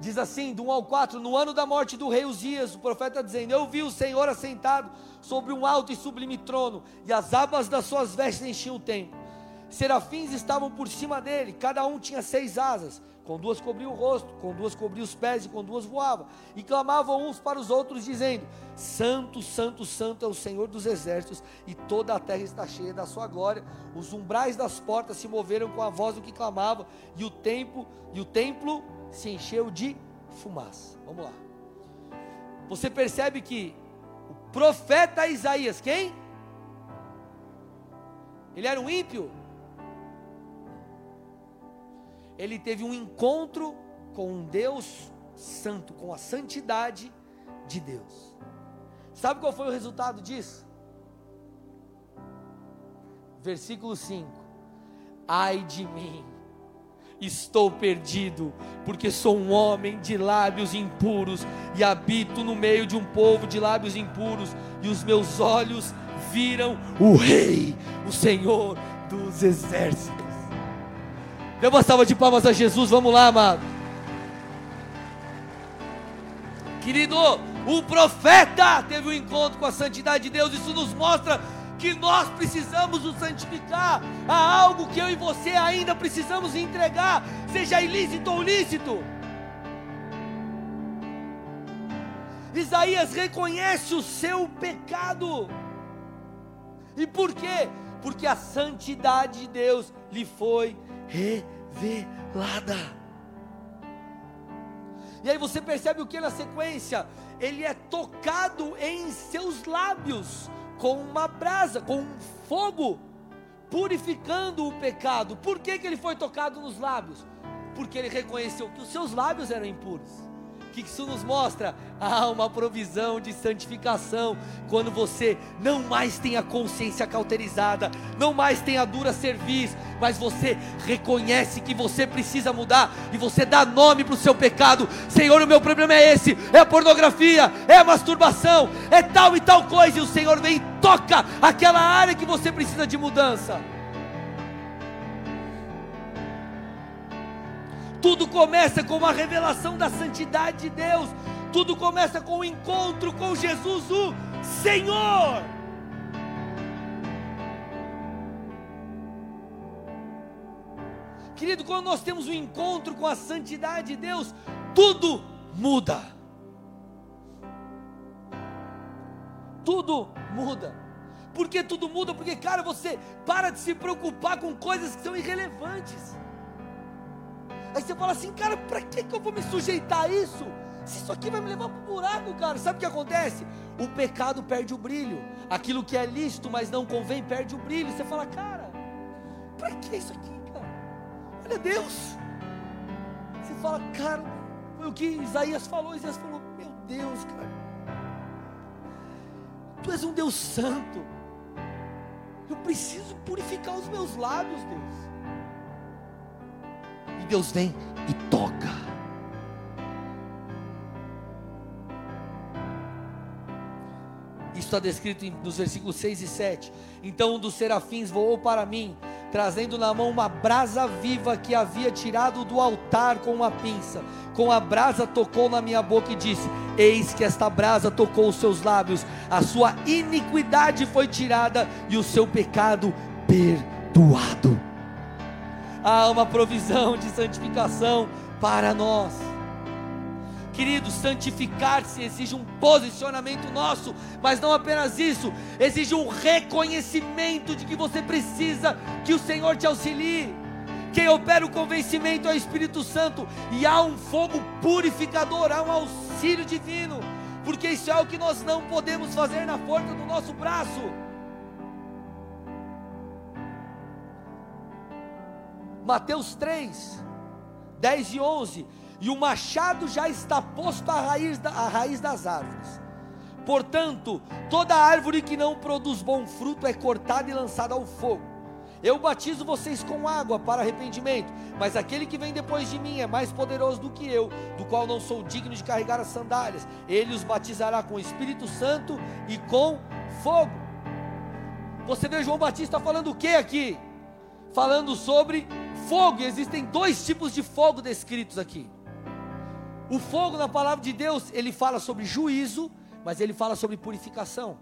Diz assim, do 1 ao 4, no ano da morte do rei Uzias, o profeta dizendo: Eu vi o Senhor assentado sobre um alto e sublime trono, e as abas das suas vestes enchiam o templo. Serafins estavam por cima dele, cada um tinha seis asas com duas cobria o rosto, com duas cobria os pés e com duas voava. E clamavam uns para os outros, dizendo: Santo, Santo, Santo é o Senhor dos exércitos, e toda a terra está cheia da sua glória. Os umbrais das portas se moveram com a voz do que clamava, e o templo, e o templo se encheu de fumaça. Vamos lá. Você percebe que o profeta Isaías, quem? Ele era um ímpio? Ele teve um encontro com um Deus santo, com a santidade de Deus. Sabe qual foi o resultado disso? Versículo 5: Ai de mim, estou perdido, porque sou um homem de lábios impuros e habito no meio de um povo de lábios impuros, e os meus olhos viram o Rei, o Senhor dos exércitos. Dê uma salva de palmas a Jesus, vamos lá, amado. Querido, o profeta teve um encontro com a santidade de Deus, isso nos mostra que nós precisamos nos santificar. Há algo que eu e você ainda precisamos entregar, seja ilícito ou lícito. Isaías reconhece o seu pecado. E por quê? Porque a santidade de Deus lhe foi revelada. E aí você percebe o que na sequência? Ele é tocado em seus lábios com uma brasa, com um fogo, purificando o pecado. Por que, que ele foi tocado nos lábios? Porque ele reconheceu que os seus lábios eram impuros que isso nos mostra? Há uma provisão de santificação quando você não mais tem a consciência cauterizada, não mais tem a dura serviço, mas você reconhece que você precisa mudar e você dá nome para o seu pecado. Senhor, o meu problema é esse: é a pornografia, é a masturbação, é tal e tal coisa, e o Senhor vem e toca aquela área que você precisa de mudança. Tudo começa com uma revelação da santidade de Deus. Tudo começa com o encontro com Jesus, o Senhor. Querido, quando nós temos um encontro com a santidade de Deus, tudo muda. Tudo muda. Por que tudo muda? Porque, cara, você para de se preocupar com coisas que são irrelevantes. Aí você fala assim, cara, para que, que eu vou me sujeitar a isso? Se isso aqui vai me levar para o buraco, cara. Sabe o que acontece? O pecado perde o brilho. Aquilo que é lícito, mas não convém, perde o brilho. Você fala, cara, para que isso aqui, cara? Olha Deus. Você fala, cara, foi o que Isaías falou. Isaías falou, meu Deus, cara. Tu és um Deus santo. Eu preciso purificar os meus lábios, Deus. Deus vem e toca. Isso está descrito nos versículos 6 e 7. Então um dos serafins voou para mim, trazendo na mão uma brasa viva que havia tirado do altar com uma pinça. Com a brasa tocou na minha boca e disse: Eis que esta brasa tocou os seus lábios, a sua iniquidade foi tirada e o seu pecado perdoado. Há uma provisão de santificação para nós. Querido, santificar-se exige um posicionamento nosso, mas não apenas isso, exige um reconhecimento de que você precisa que o Senhor te auxilie. Quem opera o convencimento é o Espírito Santo, e há um fogo purificador, há um auxílio divino, porque isso é o que nós não podemos fazer na força do nosso braço. Mateus 3, 10 e 11 e o machado já está posto à raiz, da, à raiz das árvores. Portanto, toda árvore que não produz bom fruto é cortada e lançada ao fogo. Eu batizo vocês com água para arrependimento, mas aquele que vem depois de mim é mais poderoso do que eu, do qual não sou digno de carregar as sandálias. Ele os batizará com o Espírito Santo e com fogo. Você vê João Batista falando o que aqui? Falando sobre fogo, existem dois tipos de fogo descritos aqui. O fogo na palavra de Deus, ele fala sobre juízo, mas ele fala sobre purificação.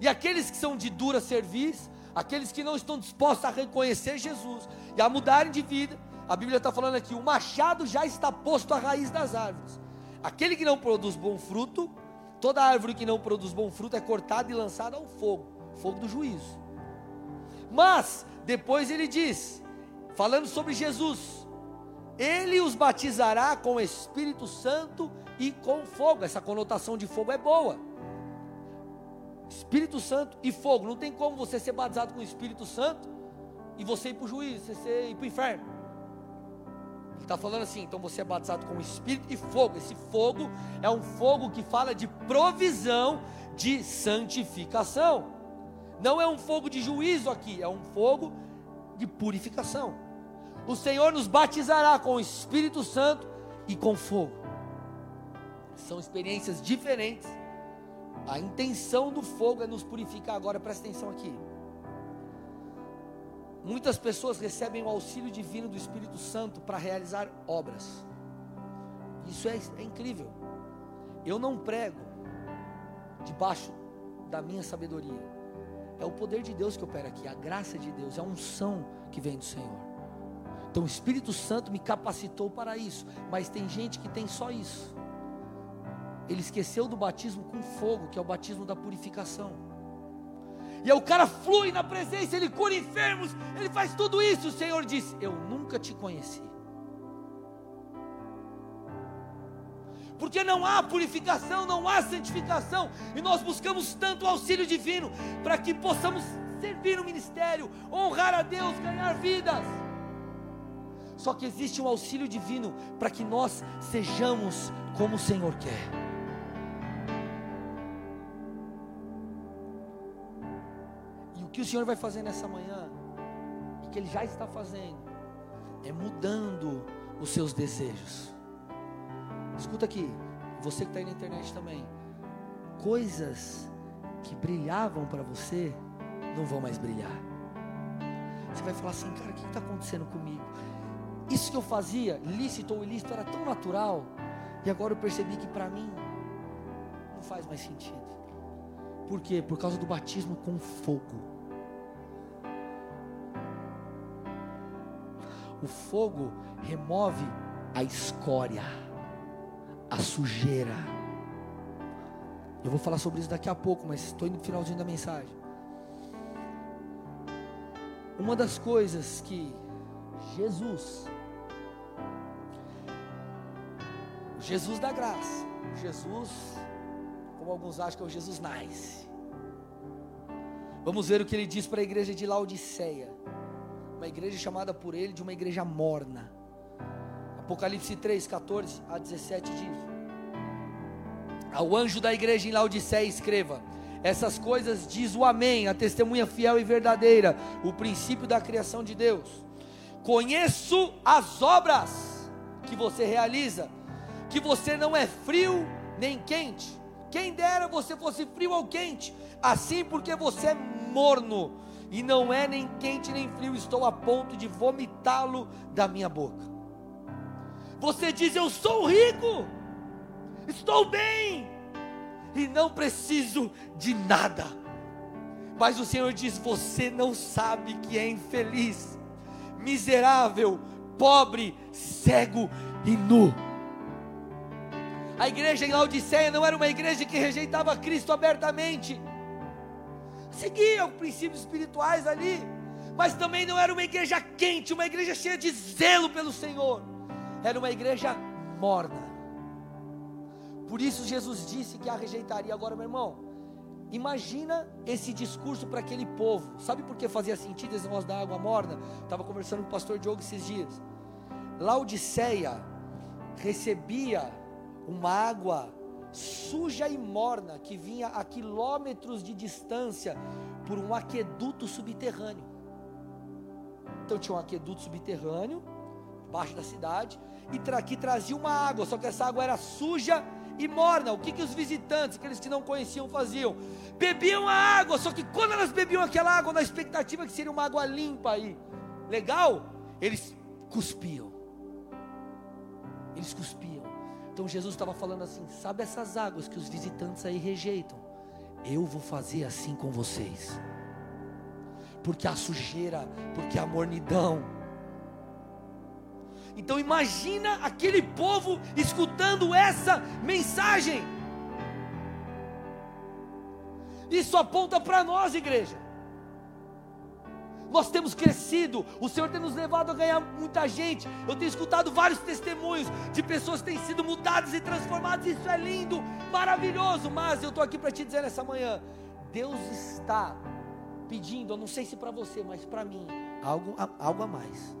E aqueles que são de dura serviço, aqueles que não estão dispostos a reconhecer Jesus e a mudarem de vida, a Bíblia está falando aqui: o machado já está posto à raiz das árvores. Aquele que não produz bom fruto, toda árvore que não produz bom fruto é cortada e lançada ao fogo fogo do juízo. Mas, depois ele diz, falando sobre Jesus, ele os batizará com o Espírito Santo e com fogo. Essa conotação de fogo é boa. Espírito Santo e fogo. Não tem como você ser batizado com o Espírito Santo e você ir para o juízo, você ir para o inferno. Ele está falando assim, então você é batizado com o Espírito e fogo. Esse fogo é um fogo que fala de provisão de santificação. Não é um fogo de juízo aqui, é um fogo de purificação o Senhor nos batizará com o Espírito Santo e com fogo. São experiências diferentes. A intenção do fogo é nos purificar. Agora presta atenção aqui. Muitas pessoas recebem o auxílio divino do Espírito Santo para realizar obras. Isso é, é incrível. Eu não prego debaixo da minha sabedoria. É o poder de Deus que opera aqui, a graça de Deus, é a unção que vem do Senhor. Então o Espírito Santo me capacitou para isso. Mas tem gente que tem só isso. Ele esqueceu do batismo com fogo, que é o batismo da purificação. E aí o cara flui na presença, ele cura enfermos, ele faz tudo isso. O Senhor disse: Eu nunca te conheci. Porque não há purificação, não há santificação, e nós buscamos tanto auxílio divino para que possamos servir no ministério, honrar a Deus, ganhar vidas. Só que existe um auxílio divino para que nós sejamos como o Senhor quer. E o que o Senhor vai fazer nessa manhã, e que Ele já está fazendo, é mudando os seus desejos. Escuta aqui, você que está aí na internet também. Coisas que brilhavam para você não vão mais brilhar. Você vai falar assim, cara, o que está acontecendo comigo? Isso que eu fazia, lícito ou ilícito, era tão natural. E agora eu percebi que para mim não faz mais sentido. Por quê? Por causa do batismo com fogo. O fogo remove a escória, a sujeira. Eu vou falar sobre isso daqui a pouco, mas estou indo no finalzinho da mensagem. Uma das coisas que Jesus, Jesus da graça, Jesus, como alguns acham que é o Jesus nice. Vamos ver o que ele diz para a igreja de Laodiceia, uma igreja chamada por ele de uma igreja morna. Apocalipse 3, 14 a 17 diz: ao anjo da igreja em Laodiceia, escreva: Essas coisas diz o Amém, a testemunha fiel e verdadeira, o princípio da criação de Deus. Conheço as obras que você realiza, que você não é frio nem quente. Quem dera você fosse frio ou quente, assim porque você é morno e não é nem quente nem frio, estou a ponto de vomitá-lo da minha boca. Você diz: Eu sou rico estou bem e não preciso de nada. Mas o Senhor diz: Você não sabe que é infeliz, miserável, pobre, cego e nu. A igreja em Laodiceia não era uma igreja que rejeitava Cristo abertamente, seguia princípios espirituais ali, mas também não era uma igreja quente, uma igreja cheia de zelo pelo Senhor, era uma igreja morna. Por isso Jesus disse que a rejeitaria. Agora, meu irmão, imagina esse discurso para aquele povo. Sabe por que fazia sentido esse negócio da água morna? Estava conversando com o pastor Diogo esses dias. Laodiceia recebia uma água suja e morna que vinha a quilômetros de distância por um aqueduto subterrâneo. Então tinha um aqueduto subterrâneo, embaixo da cidade, e tra que trazia uma água, só que essa água era suja e morna. O que, que os visitantes, aqueles que não conheciam, faziam? Bebiam a água, só que quando elas bebiam aquela água, na expectativa que seria uma água limpa aí, legal, eles cuspiam. Eles cuspiam. Então Jesus estava falando assim: sabe essas águas que os visitantes aí rejeitam? Eu vou fazer assim com vocês. Porque a sujeira, porque a mornidão, então imagina aquele povo escutando essa mensagem. Isso aponta para nós, igreja. Nós temos crescido, o Senhor tem nos levado a ganhar muita gente. Eu tenho escutado vários testemunhos de pessoas que têm sido mudadas e transformadas. Isso é lindo, maravilhoso. Mas eu estou aqui para te dizer nessa manhã: Deus está pedindo, eu não sei se para você, mas para mim, algo, algo a mais.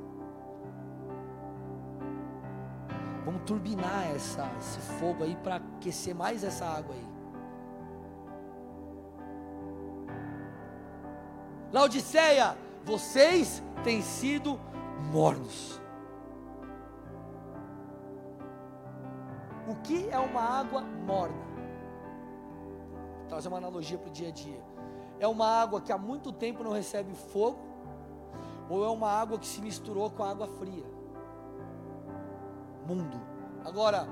Vamos turbinar essa, esse fogo aí para aquecer mais essa água aí. Laodiceia, vocês têm sido mornos. O que é uma água morna? Vou trazer uma analogia para o dia a dia. É uma água que há muito tempo não recebe fogo, ou é uma água que se misturou com água fria? Mundo. Agora,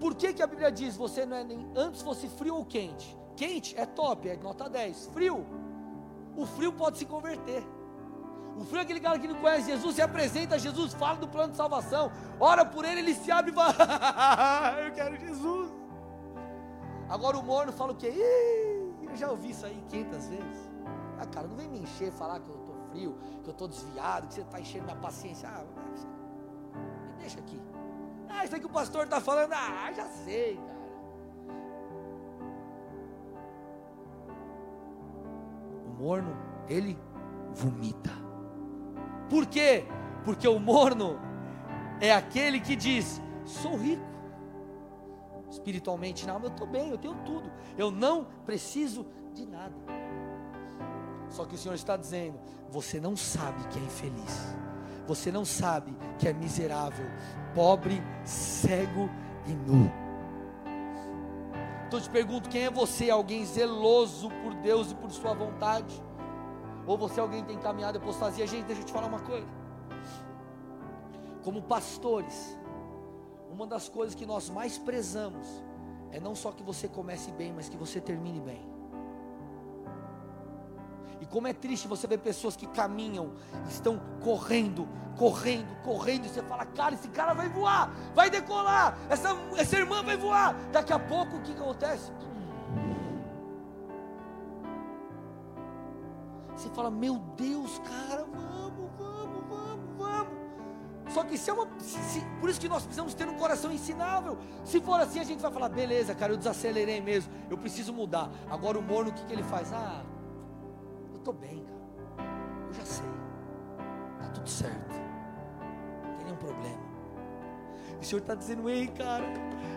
por que, que a Bíblia diz você não é nem antes fosse frio ou quente? Quente é top, é nota 10. Frio, o frio pode se converter. O frio é aquele cara que não conhece Jesus, se apresenta a Jesus, fala do plano de salvação, ora por ele, ele se abre e fala: Eu quero Jesus. Agora o morno fala o quê? Ih, eu já ouvi isso aí 500 vezes. Ah, cara, não vem me encher, falar que eu estou frio, que eu estou desviado, que você está enchendo minha paciência. Ah, Deixa aqui. Ah, isso aí que o pastor está falando, ah, já sei, cara. O morno, ele vomita. Por quê? Porque o morno é aquele que diz: sou rico. Espiritualmente, não, eu estou bem, eu tenho tudo. Eu não preciso de nada. Só que o Senhor está dizendo: você não sabe que é infeliz você não sabe que é miserável, pobre, cego e nu. Então eu te pergunto: quem é você? Alguém zeloso por Deus e por Sua vontade? Ou você é alguém que tem caminhado apostasia? Gente, deixa eu te falar uma coisa. Como pastores, uma das coisas que nós mais prezamos é não só que você comece bem, mas que você termine bem. E como é triste você ver pessoas que caminham, estão correndo, correndo, correndo, e você fala, cara, esse cara vai voar, vai decolar, essa, essa irmã vai voar. Daqui a pouco o que acontece? Você fala, meu Deus, cara, vamos, vamos, vamos, vamos. Só que se é uma. Se, por isso que nós precisamos ter um coração ensinável. Se for assim, a gente vai falar, beleza, cara, eu desacelerei mesmo, eu preciso mudar. Agora o morno, o que, que ele faz? Ah, estou bem, cara. Eu já sei. Está tudo certo. Não tem nenhum problema. E o Senhor está dizendo, ei, cara,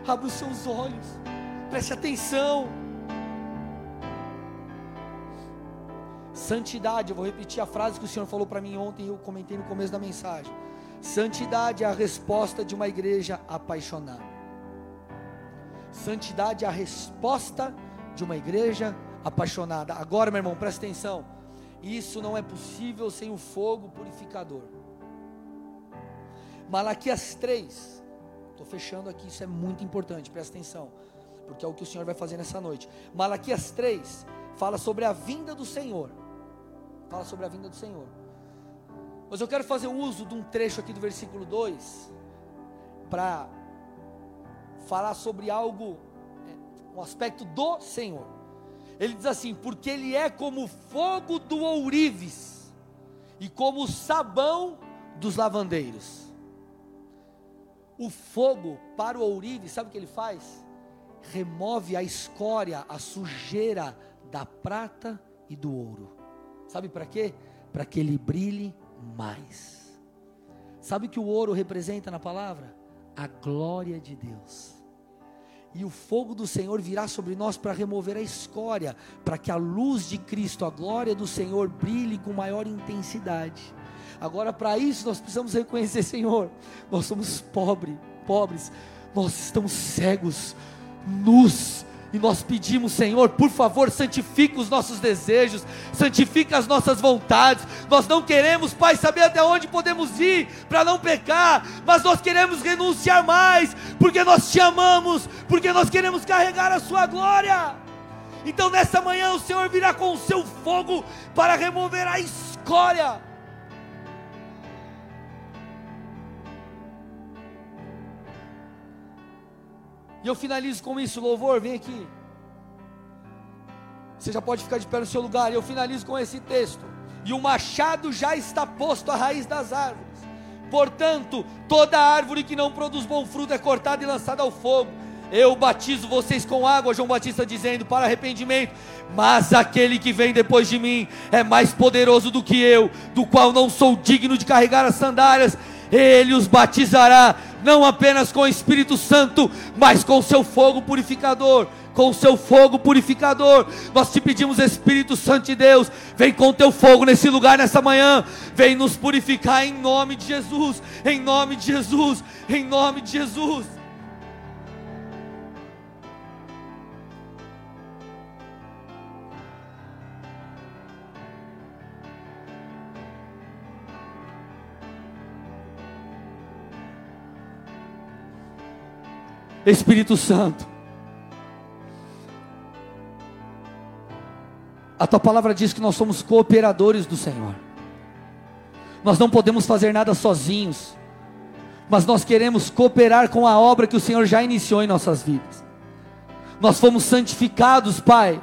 abre os seus olhos, preste atenção. Santidade, eu vou repetir a frase que o Senhor falou para mim ontem e eu comentei no começo da mensagem. Santidade é a resposta de uma igreja apaixonada. Santidade é a resposta de uma igreja apaixonada. Agora, meu irmão, presta atenção. Isso não é possível sem o fogo purificador. Malaquias 3. Estou fechando aqui, isso é muito importante, presta atenção. Porque é o que o Senhor vai fazer nessa noite. Malaquias 3 fala sobre a vinda do Senhor. Fala sobre a vinda do Senhor. Mas eu quero fazer uso de um trecho aqui do versículo 2 para falar sobre algo, é, um aspecto do Senhor. Ele diz assim: Porque Ele é como o fogo do ourives e como o sabão dos lavandeiros. O fogo para o ourives, sabe o que ele faz? Remove a escória, a sujeira da prata e do ouro. Sabe para quê? Para que ele brilhe mais. Sabe o que o ouro representa na palavra? A glória de Deus. E o fogo do Senhor virá sobre nós para remover a escória, para que a luz de Cristo, a glória do Senhor, brilhe com maior intensidade. Agora, para isso, nós precisamos reconhecer, Senhor, nós somos pobres, pobres, nós estamos cegos, nus, e nós pedimos, Senhor, por favor, santifica os nossos desejos, santifica as nossas vontades. Nós não queremos, Pai, saber até onde podemos ir para não pecar, mas nós queremos renunciar mais, porque nós te amamos, porque nós queremos carregar a Sua glória. Então, nessa manhã, o Senhor virá com o seu fogo para remover a escória. E eu finalizo com isso, louvor, vem aqui. Você já pode ficar de pé no seu lugar. E eu finalizo com esse texto. E o machado já está posto à raiz das árvores. Portanto, toda árvore que não produz bom fruto é cortada e lançada ao fogo. Eu batizo vocês com água, João Batista dizendo, para arrependimento. Mas aquele que vem depois de mim é mais poderoso do que eu, do qual não sou digno de carregar as sandálias. Ele os batizará não apenas com o Espírito Santo, mas com o seu fogo purificador. Com o seu fogo purificador, nós te pedimos, Espírito Santo de Deus, vem com o teu fogo nesse lugar, nessa manhã, vem nos purificar em nome de Jesus, em nome de Jesus, em nome de Jesus. Espírito Santo. A tua palavra diz que nós somos cooperadores do Senhor. Nós não podemos fazer nada sozinhos, mas nós queremos cooperar com a obra que o Senhor já iniciou em nossas vidas. Nós fomos santificados, Pai,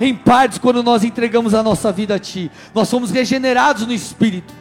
em partes quando nós entregamos a nossa vida a Ti. Nós fomos regenerados no Espírito.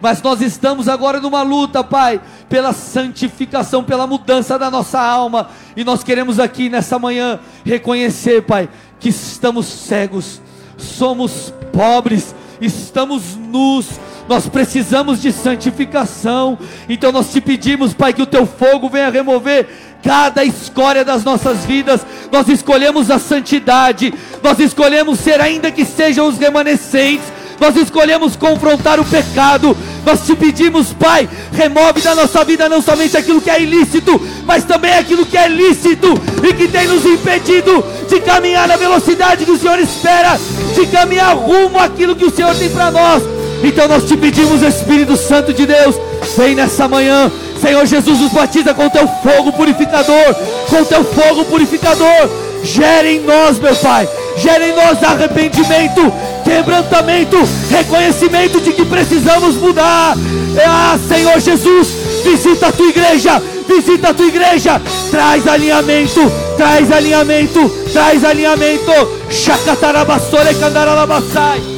Mas nós estamos agora numa luta, Pai, pela santificação, pela mudança da nossa alma. E nós queremos aqui nessa manhã reconhecer, Pai, que estamos cegos, somos pobres, estamos nus, nós precisamos de santificação. Então nós te pedimos, Pai, que o teu fogo venha remover cada escória das nossas vidas. Nós escolhemos a santidade, nós escolhemos ser, ainda que sejam os remanescentes nós escolhemos confrontar o pecado, nós te pedimos, Pai, remove da nossa vida não somente aquilo que é ilícito, mas também aquilo que é lícito e que tem nos impedido de caminhar na velocidade que o Senhor espera, de caminhar rumo àquilo que o Senhor tem para nós. Então nós te pedimos, Espírito Santo de Deus, vem nessa manhã, Senhor Jesus, nos batiza com teu fogo purificador, com teu fogo purificador. Gere em nós, meu Pai, gere em nós arrependimento, quebrantamento, reconhecimento de que precisamos mudar. Ah, Senhor Jesus, visita a tua igreja, visita a tua igreja, traz alinhamento, traz alinhamento, traz alinhamento. Shakatarabassore candaralabassai.